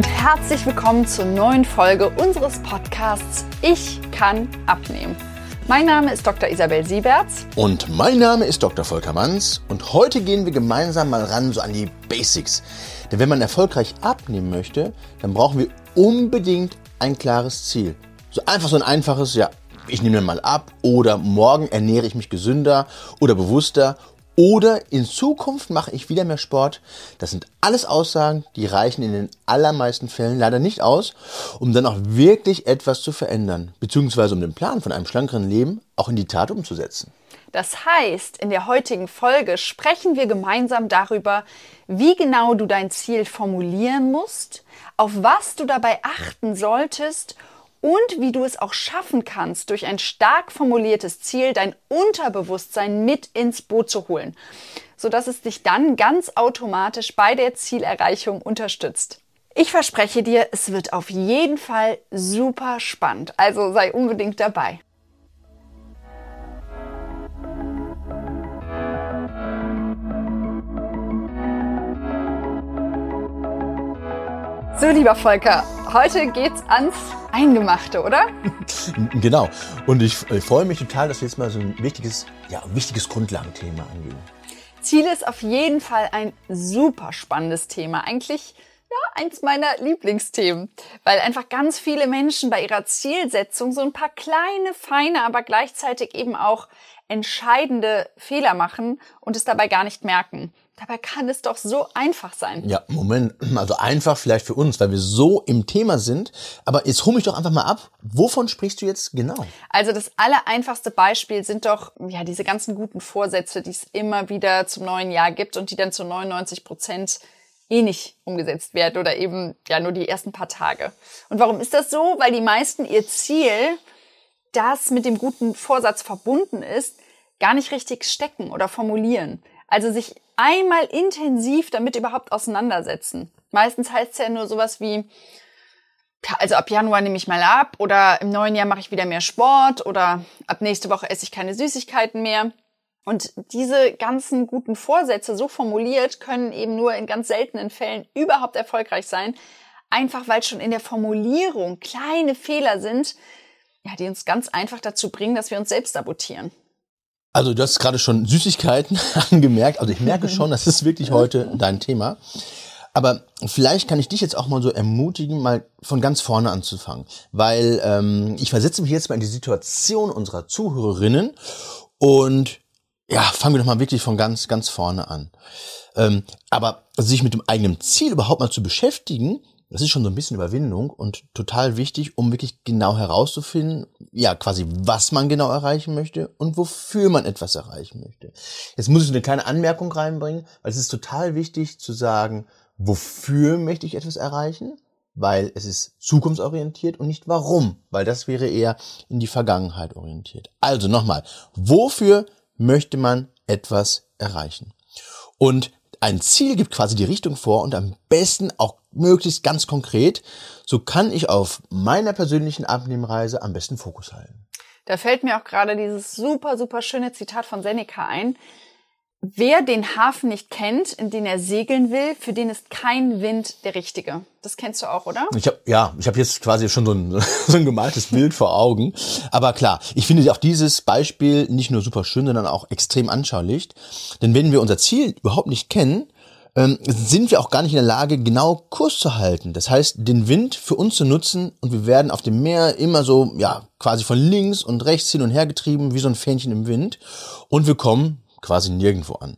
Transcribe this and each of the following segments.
und herzlich willkommen zur neuen Folge unseres Podcasts Ich kann abnehmen. Mein Name ist Dr. Isabel Sieberts. Und mein Name ist Dr. Volker Manns. Und heute gehen wir gemeinsam mal ran so an die Basics. Denn wenn man erfolgreich abnehmen möchte, dann brauchen wir unbedingt ein klares Ziel. So einfach so ein einfaches, ja, ich nehme mal ab oder morgen ernähre ich mich gesünder oder bewusster oder in Zukunft mache ich wieder mehr Sport. Das sind alles Aussagen, die reichen in den allermeisten Fällen leider nicht aus, um dann auch wirklich etwas zu verändern, beziehungsweise um den Plan von einem schlankeren Leben auch in die Tat umzusetzen. Das heißt, in der heutigen Folge sprechen wir gemeinsam darüber, wie genau du dein Ziel formulieren musst, auf was du dabei achten solltest wie du es auch schaffen kannst, durch ein stark formuliertes Ziel dein Unterbewusstsein mit ins Boot zu holen, sodass es dich dann ganz automatisch bei der Zielerreichung unterstützt. Ich verspreche dir, es wird auf jeden Fall super spannend, also sei unbedingt dabei. So, lieber Volker, heute geht's ans Eingemachte, oder? genau. Und ich, ich, freue mich total, dass wir jetzt mal so ein wichtiges, ja, wichtiges Grundlagenthema angehen. Ziel ist auf jeden Fall ein super spannendes Thema. Eigentlich ja, eins meiner Lieblingsthemen, weil einfach ganz viele Menschen bei ihrer Zielsetzung so ein paar kleine, feine, aber gleichzeitig eben auch entscheidende Fehler machen und es dabei gar nicht merken. Dabei kann es doch so einfach sein. Ja, Moment. Also einfach vielleicht für uns, weil wir so im Thema sind. Aber jetzt hol mich doch einfach mal ab. Wovon sprichst du jetzt genau? Also das allereinfachste Beispiel sind doch ja diese ganzen guten Vorsätze, die es immer wieder zum neuen Jahr gibt und die dann zu 99 Prozent eh nicht umgesetzt werden oder eben ja nur die ersten paar Tage. Und warum ist das so? Weil die meisten ihr Ziel, das mit dem guten Vorsatz verbunden ist, gar nicht richtig stecken oder formulieren. Also sich einmal intensiv damit überhaupt auseinandersetzen. Meistens heißt es ja nur sowas wie, also ab Januar nehme ich mal ab oder im neuen Jahr mache ich wieder mehr Sport oder ab nächste Woche esse ich keine Süßigkeiten mehr. Und diese ganzen guten Vorsätze so formuliert können eben nur in ganz seltenen Fällen überhaupt erfolgreich sein. Einfach weil schon in der Formulierung kleine Fehler sind, ja, die uns ganz einfach dazu bringen, dass wir uns selbst sabotieren. Also du hast gerade schon Süßigkeiten angemerkt. Also ich merke schon, das ist wirklich heute dein Thema. Aber vielleicht kann ich dich jetzt auch mal so ermutigen, mal von ganz vorne anzufangen. Weil ähm, ich versetze mich jetzt mal in die Situation unserer Zuhörerinnen und ja, fangen wir doch mal wirklich von ganz, ganz vorne an. Ähm, aber sich mit dem eigenen Ziel überhaupt mal zu beschäftigen, das ist schon so ein bisschen Überwindung und total wichtig, um wirklich genau herauszufinden, ja, quasi, was man genau erreichen möchte und wofür man etwas erreichen möchte. Jetzt muss ich eine kleine Anmerkung reinbringen, weil es ist total wichtig zu sagen, wofür möchte ich etwas erreichen, weil es ist zukunftsorientiert und nicht warum, weil das wäre eher in die Vergangenheit orientiert. Also nochmal, wofür möchte man etwas erreichen? Und ein Ziel gibt quasi die Richtung vor und am besten auch möglichst ganz konkret. So kann ich auf meiner persönlichen Abnehmreise am besten Fokus halten. Da fällt mir auch gerade dieses super, super schöne Zitat von Seneca ein. Wer den Hafen nicht kennt, in den er segeln will, für den ist kein Wind der richtige. Das kennst du auch, oder? Ich hab, ja, ich habe jetzt quasi schon so ein, so ein gemaltes Bild vor Augen. Aber klar, ich finde auch dieses Beispiel nicht nur super schön, sondern auch extrem anschaulich. Denn wenn wir unser Ziel überhaupt nicht kennen, ähm, sind wir auch gar nicht in der Lage, genau Kurs zu halten. Das heißt, den Wind für uns zu nutzen und wir werden auf dem Meer immer so, ja, quasi von links und rechts hin und her getrieben, wie so ein Fähnchen im Wind. Und wir kommen quasi nirgendwo an.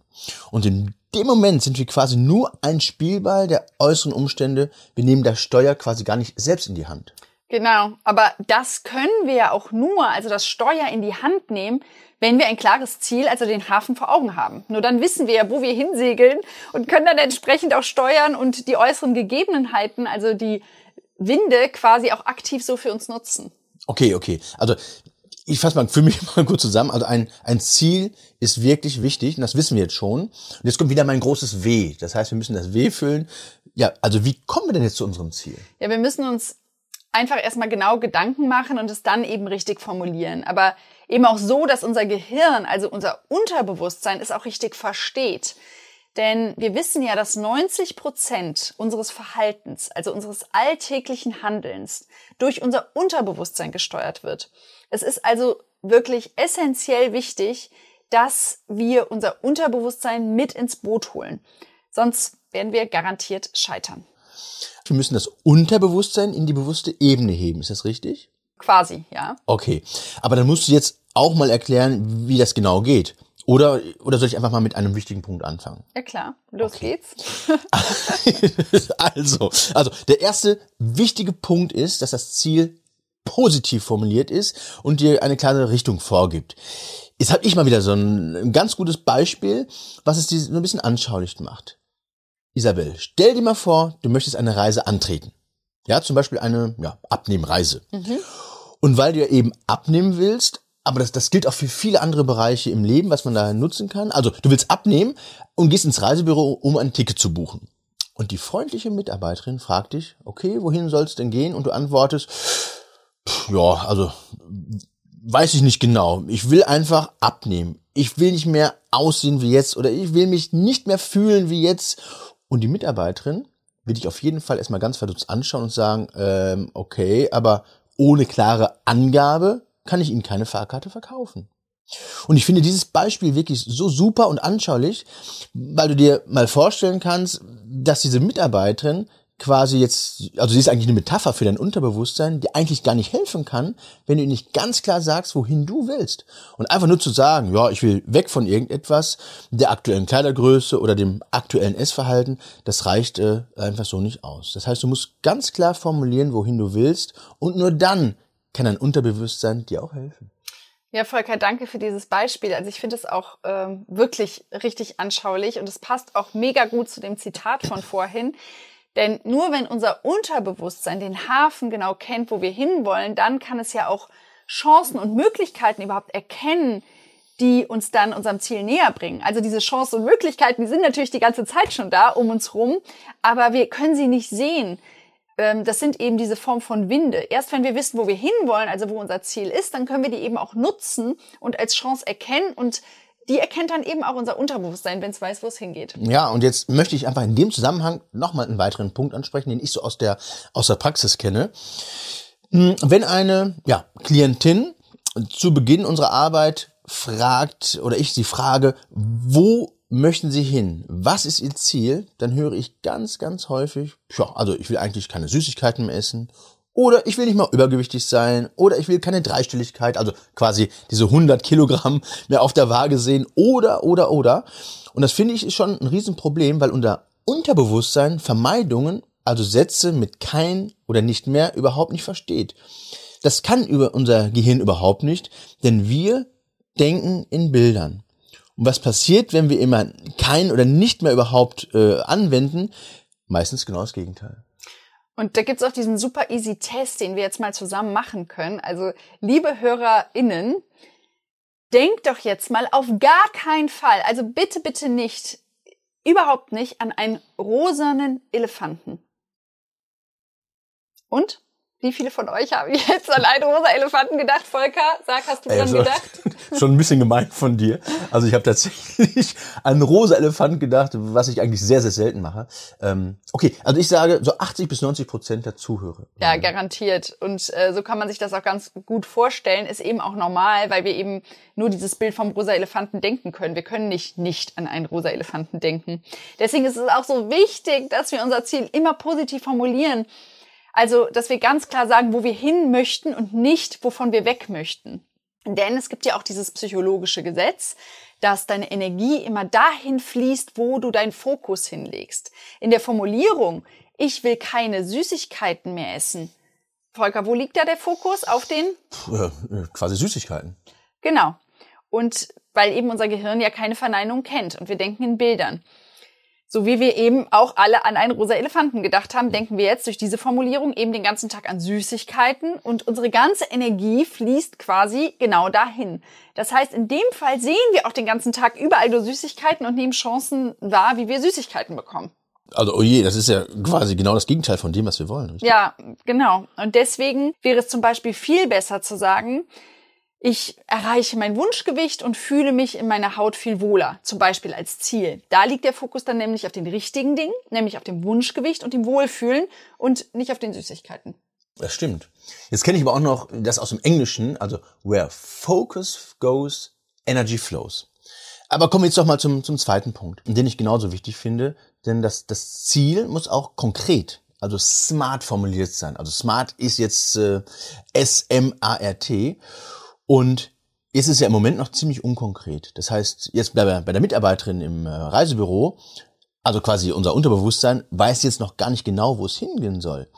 Und in dem Moment sind wir quasi nur ein Spielball der äußeren Umstände. Wir nehmen das Steuer quasi gar nicht selbst in die Hand. Genau, aber das können wir ja auch nur, also das Steuer in die Hand nehmen, wenn wir ein klares Ziel, also den Hafen vor Augen haben. Nur dann wissen wir ja, wo wir hinsegeln und können dann entsprechend auch steuern und die äußeren Gegebenheiten, also die Winde quasi auch aktiv so für uns nutzen. Okay, okay. Also ich fasse mal für mich mal gut zusammen. Also ein, ein Ziel ist wirklich wichtig und das wissen wir jetzt schon. Und jetzt kommt wieder mein großes W. Das heißt, wir müssen das W füllen. Ja, also wie kommen wir denn jetzt zu unserem Ziel? Ja, wir müssen uns einfach erstmal genau Gedanken machen und es dann eben richtig formulieren. Aber eben auch so, dass unser Gehirn, also unser Unterbewusstsein, es auch richtig versteht. Denn wir wissen ja, dass 90 Prozent unseres Verhaltens, also unseres alltäglichen Handelns, durch unser Unterbewusstsein gesteuert wird. Es ist also wirklich essentiell wichtig, dass wir unser Unterbewusstsein mit ins Boot holen. Sonst werden wir garantiert scheitern. Wir müssen das Unterbewusstsein in die bewusste Ebene heben. Ist das richtig? Quasi, ja. Okay. Aber dann musst du jetzt auch mal erklären, wie das genau geht. Oder, oder soll ich einfach mal mit einem wichtigen Punkt anfangen? Ja klar, los okay. geht's. also, also der erste wichtige Punkt ist, dass das Ziel positiv formuliert ist und dir eine klare Richtung vorgibt. Jetzt habe ich mal wieder so ein ganz gutes Beispiel, was es dir so ein bisschen anschaulich macht. Isabel, stell dir mal vor, du möchtest eine Reise antreten. Ja, zum Beispiel eine ja, Abnehmreise. Mhm. Und weil du ja eben abnehmen willst, aber das, das gilt auch für viele andere Bereiche im Leben, was man da nutzen kann. Also du willst abnehmen und gehst ins Reisebüro, um ein Ticket zu buchen. Und die freundliche Mitarbeiterin fragt dich, okay, wohin soll es denn gehen? Und du antwortest, ja, also weiß ich nicht genau. Ich will einfach abnehmen. Ich will nicht mehr aussehen wie jetzt oder ich will mich nicht mehr fühlen wie jetzt. Und die Mitarbeiterin will dich auf jeden Fall erstmal ganz verdutzt anschauen und sagen, ähm, okay, aber ohne klare Angabe kann ich Ihnen keine Fahrkarte verkaufen. Und ich finde dieses Beispiel wirklich so super und anschaulich, weil du dir mal vorstellen kannst, dass diese Mitarbeiterin quasi jetzt, also sie ist eigentlich eine Metapher für dein Unterbewusstsein, die eigentlich gar nicht helfen kann, wenn du nicht ganz klar sagst, wohin du willst. Und einfach nur zu sagen, ja, ich will weg von irgendetwas, der aktuellen Kleidergröße oder dem aktuellen Essverhalten, das reicht äh, einfach so nicht aus. Das heißt, du musst ganz klar formulieren, wohin du willst und nur dann kann dein Unterbewusstsein dir auch helfen. Ja, Volker, danke für dieses Beispiel. Also ich finde es auch ähm, wirklich richtig anschaulich und es passt auch mega gut zu dem Zitat von vorhin. Denn nur wenn unser Unterbewusstsein den Hafen genau kennt, wo wir hinwollen, dann kann es ja auch Chancen und Möglichkeiten überhaupt erkennen, die uns dann unserem Ziel näher bringen. Also diese Chancen und Möglichkeiten, die sind natürlich die ganze Zeit schon da um uns rum, aber wir können sie nicht sehen. Ähm, das sind eben diese Form von Winde. Erst wenn wir wissen, wo wir hinwollen, also wo unser Ziel ist, dann können wir die eben auch nutzen und als Chance erkennen und die erkennt dann eben auch unser Unterbewusstsein, wenn es weiß, wo es hingeht. Ja, und jetzt möchte ich einfach in dem Zusammenhang nochmal einen weiteren Punkt ansprechen, den ich so aus der, aus der Praxis kenne. Hm, wenn eine ja, Klientin zu Beginn unserer Arbeit fragt oder ich sie frage, wo möchten Sie hin? Was ist Ihr Ziel? Dann höre ich ganz, ganz häufig, ja, also ich will eigentlich keine Süßigkeiten mehr essen oder ich will nicht mal übergewichtig sein. Oder ich will keine Dreistelligkeit, also quasi diese 100 Kilogramm mehr auf der Waage sehen. Oder, oder, oder. Und das finde ich ist schon ein Riesenproblem, weil unser Unterbewusstsein Vermeidungen, also Sätze mit kein oder nicht mehr, überhaupt nicht versteht. Das kann über unser Gehirn überhaupt nicht, denn wir denken in Bildern. Und was passiert, wenn wir immer kein oder nicht mehr überhaupt äh, anwenden? Meistens genau das Gegenteil. Und da gibt's auch diesen super easy Test, den wir jetzt mal zusammen machen können. Also, liebe HörerInnen, denkt doch jetzt mal auf gar keinen Fall, also bitte, bitte nicht, überhaupt nicht an einen rosanen Elefanten. Und? Wie viele von euch haben jetzt an einen rosa Elefanten gedacht? Volker, sag, hast du dran so, gedacht? Schon ein bisschen gemein von dir. Also ich habe tatsächlich an einen rosa Elefant gedacht, was ich eigentlich sehr, sehr selten mache. Ähm, okay, also ich sage so 80 bis 90 Prozent der Zuhörer. Ja, garantiert. Und äh, so kann man sich das auch ganz gut vorstellen. Ist eben auch normal, weil wir eben nur dieses Bild vom rosa Elefanten denken können. Wir können nicht nicht an einen rosa Elefanten denken. Deswegen ist es auch so wichtig, dass wir unser Ziel immer positiv formulieren also, dass wir ganz klar sagen, wo wir hin möchten und nicht, wovon wir weg möchten. Denn es gibt ja auch dieses psychologische Gesetz, dass deine Energie immer dahin fließt, wo du deinen Fokus hinlegst. In der Formulierung, ich will keine Süßigkeiten mehr essen. Volker, wo liegt da der Fokus? Auf den? Äh, quasi Süßigkeiten. Genau. Und weil eben unser Gehirn ja keine Verneinung kennt und wir denken in Bildern. So wie wir eben auch alle an einen rosa Elefanten gedacht haben, denken wir jetzt durch diese Formulierung eben den ganzen Tag an Süßigkeiten und unsere ganze Energie fließt quasi genau dahin. Das heißt, in dem Fall sehen wir auch den ganzen Tag überall nur Süßigkeiten und nehmen Chancen wahr, wie wir Süßigkeiten bekommen. Also, oh je, das ist ja quasi genau das Gegenteil von dem, was wir wollen. Richtig? Ja, genau. Und deswegen wäre es zum Beispiel viel besser zu sagen, Ich erreiche mein Wunschgewicht und fühle mich in meiner Haut viel wohler, zum Beispiel als Ziel. Da liegt der Fokus dann nämlich auf den richtigen Dingen, nämlich auf dem Wunschgewicht und dem Wohlfühlen und nicht auf den Süßigkeiten. Das stimmt. Jetzt kenne ich aber auch noch das aus dem Englischen, also where focus goes, energy flows. Aber kommen wir jetzt doch mal zum, zum zweiten Punkt, den ich genauso wichtig finde, denn das, das Ziel muss auch konkret, also smart formuliert sein. Also smart ist jetzt äh, S-M-A-R-T und jetzt ist ja im Moment noch ziemlich unkonkret. Das heißt, jetzt bei, bei der Mitarbeiterin im äh, Reisebüro, also quasi unser Unterbewusstsein, weiß jetzt noch gar nicht genau, wo es hingehen soll.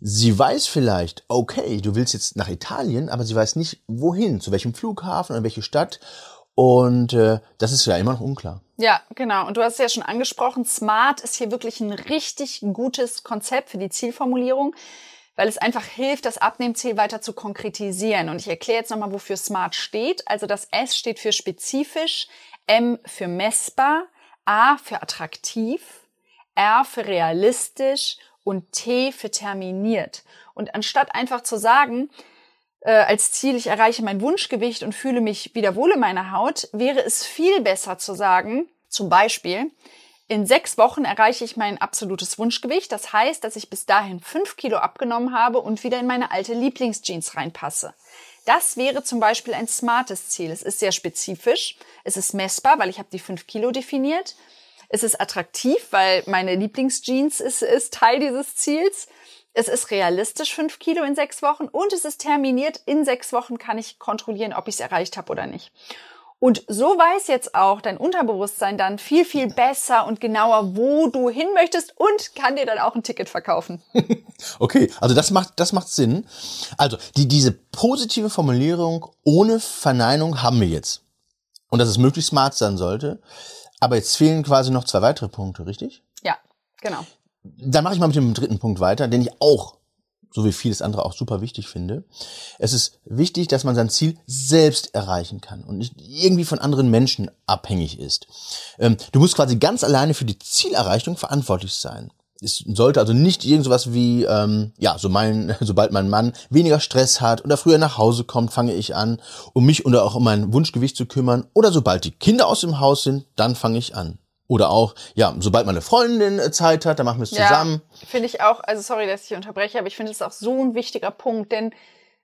Sie weiß vielleicht, okay, du willst jetzt nach Italien, aber sie weiß nicht, wohin, zu welchem Flughafen, an welche Stadt. Und äh, das ist ja immer noch unklar. Ja, genau. Und du hast es ja schon angesprochen, Smart ist hier wirklich ein richtig gutes Konzept für die Zielformulierung weil es einfach hilft, das Abnehmziel weiter zu konkretisieren. Und ich erkläre jetzt nochmal, wofür SMART steht. Also das S steht für spezifisch, M für messbar, A für attraktiv, R für realistisch und T für terminiert. Und anstatt einfach zu sagen, äh, als Ziel, ich erreiche mein Wunschgewicht und fühle mich wieder wohl in meiner Haut, wäre es viel besser zu sagen, zum Beispiel, in sechs Wochen erreiche ich mein absolutes Wunschgewicht. Das heißt, dass ich bis dahin fünf Kilo abgenommen habe und wieder in meine alte Lieblingsjeans reinpasse. Das wäre zum Beispiel ein smartes Ziel. Es ist sehr spezifisch. Es ist messbar, weil ich habe die fünf Kilo definiert. Es ist attraktiv, weil meine Lieblingsjeans ist, ist Teil dieses Ziels. Es ist realistisch, fünf Kilo in sechs Wochen. Und es ist terminiert. In sechs Wochen kann ich kontrollieren, ob ich es erreicht habe oder nicht. Und so weiß jetzt auch dein Unterbewusstsein dann viel, viel besser und genauer, wo du hin möchtest und kann dir dann auch ein Ticket verkaufen. okay, also das macht, das macht Sinn. Also die, diese positive Formulierung ohne Verneinung haben wir jetzt. Und dass es möglichst smart sein sollte. Aber jetzt fehlen quasi noch zwei weitere Punkte, richtig? Ja, genau. Dann mache ich mal mit dem dritten Punkt weiter, den ich auch so wie vieles andere auch super wichtig finde. Es ist wichtig, dass man sein Ziel selbst erreichen kann und nicht irgendwie von anderen Menschen abhängig ist. Ähm, du musst quasi ganz alleine für die Zielerreichung verantwortlich sein. Es sollte also nicht irgendwas wie, ähm, ja, so mein, sobald mein Mann weniger Stress hat oder früher nach Hause kommt, fange ich an, um mich oder auch um mein Wunschgewicht zu kümmern. Oder sobald die Kinder aus dem Haus sind, dann fange ich an. Oder auch, ja, sobald meine Freundin äh, Zeit hat, dann machen wir es zusammen. Ja, finde ich auch, also sorry, dass ich unterbreche, aber ich finde es auch so ein wichtiger Punkt, denn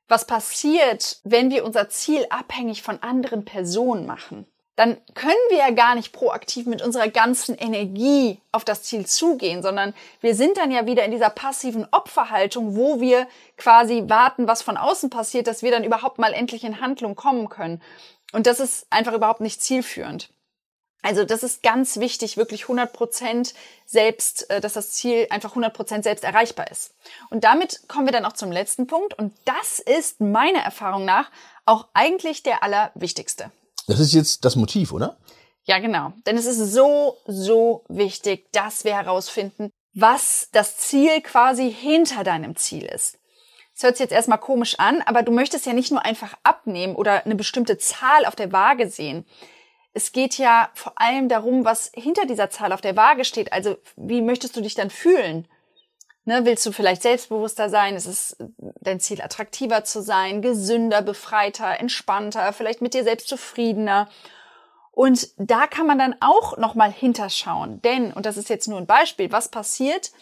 was passiert, wenn wir unser Ziel abhängig von anderen Personen machen? Dann können wir ja gar nicht proaktiv mit unserer ganzen Energie auf das Ziel zugehen, sondern wir sind dann ja wieder in dieser passiven Opferhaltung, wo wir quasi warten, was von außen passiert, dass wir dann überhaupt mal endlich in Handlung kommen können. Und das ist einfach überhaupt nicht zielführend. Also das ist ganz wichtig, wirklich 100 Prozent selbst, äh, dass das Ziel einfach 100 Prozent selbst erreichbar ist. Und damit kommen wir dann auch zum letzten Punkt. Und das ist meiner Erfahrung nach auch eigentlich der allerwichtigste. Das ist jetzt das Motiv, oder? Ja, genau. Denn es ist so, so wichtig, dass wir herausfinden, was das Ziel quasi hinter deinem Ziel ist. Das hört sich jetzt erstmal komisch an, aber du möchtest ja nicht nur einfach abnehmen oder eine bestimmte Zahl auf der Waage sehen es geht ja vor allem darum, was hinter dieser Zahl auf der Waage steht. Also wie möchtest du dich dann fühlen? Ne, willst du vielleicht selbstbewusster sein? Ist es dein Ziel, attraktiver zu sein, gesünder, befreiter, entspannter, vielleicht mit dir selbst zufriedener? Und da kann man dann auch nochmal hinterschauen. Denn, und das ist jetzt nur ein Beispiel, was passiert,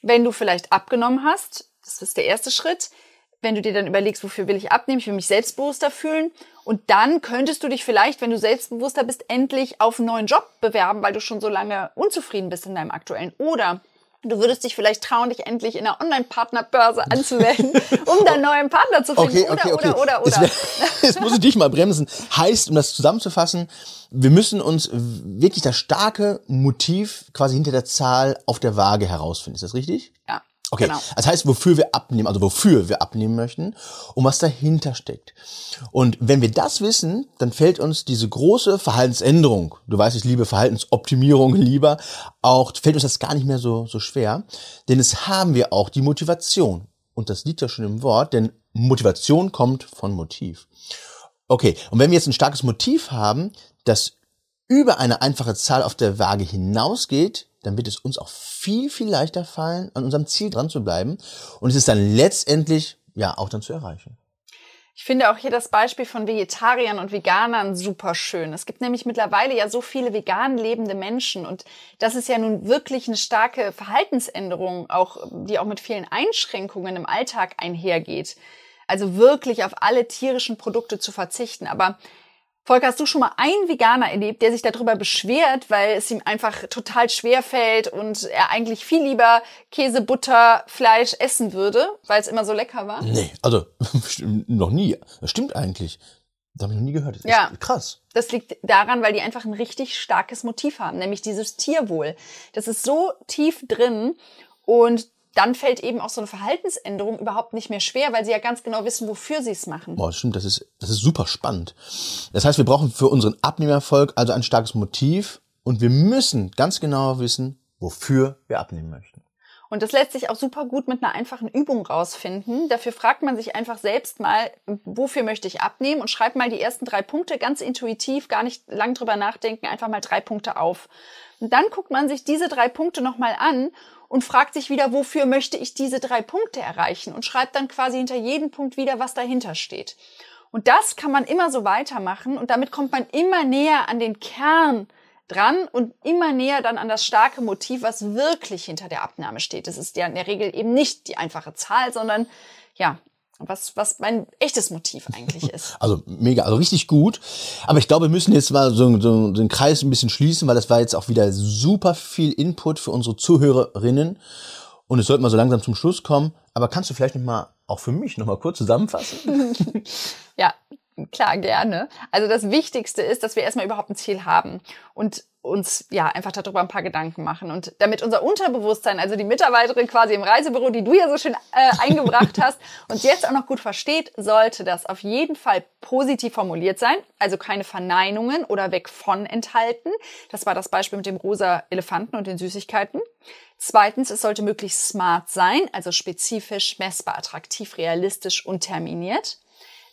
wenn du vielleicht abgenommen hast? Das ist der erste Schritt wenn du dir dann überlegst, wofür will ich abnehmen, ich will mich selbstbewusster fühlen. Und dann könntest du dich vielleicht, wenn du selbstbewusster bist, endlich auf einen neuen Job bewerben, weil du schon so lange unzufrieden bist in deinem aktuellen. Oder du würdest dich vielleicht trauen, dich endlich in einer Online-Partnerbörse anzumelden, um deinen neuen Partner zu finden. Okay, okay, okay. Oder, oder, oder, oder. Jetzt muss ich dich mal bremsen. Heißt, um das zusammenzufassen, wir müssen uns wirklich das starke Motiv quasi hinter der Zahl auf der Waage herausfinden. Ist das richtig? Ja. Okay, genau. das heißt, wofür wir abnehmen, also wofür wir abnehmen möchten und was dahinter steckt. Und wenn wir das wissen, dann fällt uns diese große Verhaltensänderung, du weißt, ich liebe Verhaltensoptimierung lieber, auch fällt uns das gar nicht mehr so, so schwer, denn es haben wir auch die Motivation. Und das liegt ja schon im Wort, denn Motivation kommt von Motiv. Okay, und wenn wir jetzt ein starkes Motiv haben, das über eine einfache Zahl auf der Waage hinausgeht, dann wird es uns auch viel, viel leichter fallen, an unserem Ziel dran zu bleiben. Und es ist dann letztendlich, ja, auch dann zu erreichen. Ich finde auch hier das Beispiel von Vegetariern und Veganern super schön. Es gibt nämlich mittlerweile ja so viele vegan lebende Menschen und das ist ja nun wirklich eine starke Verhaltensänderung, auch, die auch mit vielen Einschränkungen im Alltag einhergeht. Also wirklich auf alle tierischen Produkte zu verzichten. Aber Volker, hast du schon mal einen Veganer erlebt, der sich darüber beschwert, weil es ihm einfach total schwer fällt und er eigentlich viel lieber Käse, Butter, Fleisch essen würde, weil es immer so lecker war? Nee, also noch nie. Das stimmt eigentlich. Das habe ich noch nie gehört. Das Ja. krass. Das liegt daran, weil die einfach ein richtig starkes Motiv haben, nämlich dieses Tierwohl. Das ist so tief drin und dann fällt eben auch so eine Verhaltensänderung überhaupt nicht mehr schwer, weil sie ja ganz genau wissen, wofür sie es machen. Boah, das stimmt, das ist, das ist super spannend. Das heißt, wir brauchen für unseren Abnehmerfolg also ein starkes Motiv und wir müssen ganz genau wissen, wofür wir abnehmen möchten. Und das lässt sich auch super gut mit einer einfachen Übung rausfinden. Dafür fragt man sich einfach selbst mal, wofür möchte ich abnehmen und schreibt mal die ersten drei Punkte ganz intuitiv, gar nicht lang drüber nachdenken, einfach mal drei Punkte auf. Und dann guckt man sich diese drei Punkte nochmal an und fragt sich wieder, wofür möchte ich diese drei Punkte erreichen und schreibt dann quasi hinter jedem Punkt wieder, was dahinter steht. Und das kann man immer so weitermachen und damit kommt man immer näher an den Kern dran und immer näher dann an das starke Motiv, was wirklich hinter der Abnahme steht. Es ist ja in der Regel eben nicht die einfache Zahl, sondern ja, was, was mein echtes Motiv eigentlich ist. Also mega, also richtig gut. Aber ich glaube, wir müssen jetzt mal so, so den Kreis ein bisschen schließen, weil das war jetzt auch wieder super viel Input für unsere Zuhörerinnen. Und es sollte mal so langsam zum Schluss kommen. Aber kannst du vielleicht noch mal auch für mich noch mal kurz zusammenfassen? Ja, klar, gerne. Also das Wichtigste ist, dass wir erstmal überhaupt ein Ziel haben und uns ja einfach darüber ein paar Gedanken machen. Und damit unser Unterbewusstsein, also die Mitarbeiterin quasi im Reisebüro, die du ja so schön äh, eingebracht hast, uns jetzt auch noch gut versteht, sollte das auf jeden Fall positiv formuliert sein. Also keine Verneinungen oder weg von enthalten. Das war das Beispiel mit dem rosa Elefanten und den Süßigkeiten. Zweitens, es sollte möglichst smart sein, also spezifisch, messbar, attraktiv, realistisch und terminiert.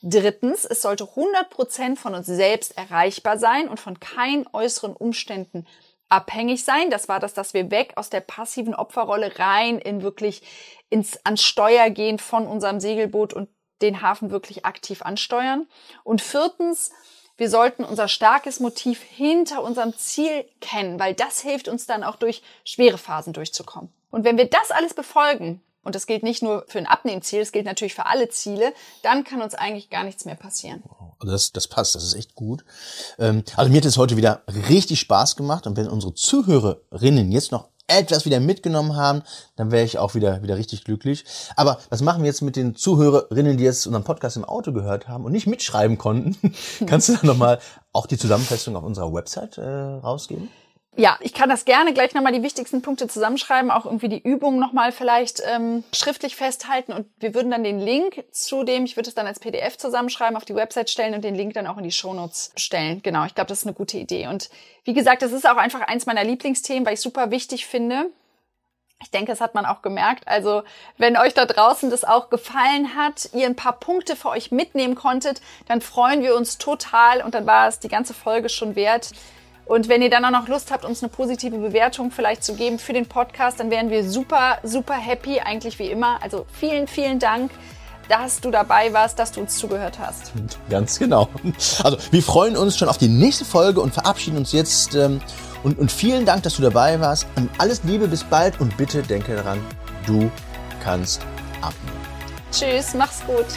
Drittens, es sollte 100% von uns selbst erreichbar sein und von keinen äußeren Umständen abhängig sein. Das war das, dass wir weg aus der passiven Opferrolle rein in wirklich ins ans Steuer gehen von unserem Segelboot und den Hafen wirklich aktiv ansteuern. Und viertens, wir sollten unser starkes Motiv hinter unserem Ziel kennen, weil das hilft uns dann auch durch schwere Phasen durchzukommen. Und wenn wir das alles befolgen, und das gilt nicht nur für ein Abnehmziel, es gilt natürlich für alle Ziele, dann kann uns eigentlich gar nichts mehr passieren. Also das, das passt, das ist echt gut. Ähm, also mir hat es heute wieder richtig Spaß gemacht. Und wenn unsere Zuhörerinnen jetzt noch etwas wieder mitgenommen haben, dann wäre ich auch wieder, wieder richtig glücklich. Aber was machen wir jetzt mit den Zuhörerinnen, die jetzt unseren Podcast im Auto gehört haben und nicht mitschreiben konnten? Kannst du dann nochmal auch die Zusammenfassung auf unserer Website äh, rausgeben? Ja, ich kann das gerne gleich nochmal die wichtigsten Punkte zusammenschreiben, auch irgendwie die Übung nochmal vielleicht ähm, schriftlich festhalten und wir würden dann den Link zu dem, ich würde es dann als PDF zusammenschreiben, auf die Website stellen und den Link dann auch in die Shownotes stellen. Genau, ich glaube, das ist eine gute Idee. Und wie gesagt, das ist auch einfach eins meiner Lieblingsthemen, weil ich super wichtig finde. Ich denke, das hat man auch gemerkt. Also, wenn euch da draußen das auch gefallen hat, ihr ein paar Punkte für euch mitnehmen konntet, dann freuen wir uns total und dann war es die ganze Folge schon wert. Und wenn ihr dann auch noch Lust habt, uns eine positive Bewertung vielleicht zu geben für den Podcast, dann wären wir super, super happy, eigentlich wie immer. Also vielen, vielen Dank, dass du dabei warst, dass du uns zugehört hast. Ganz genau. Also wir freuen uns schon auf die nächste Folge und verabschieden uns jetzt. Ähm, und, und vielen Dank, dass du dabei warst. Und alles Liebe, bis bald und bitte denke daran, du kannst abnehmen. Tschüss, mach's gut.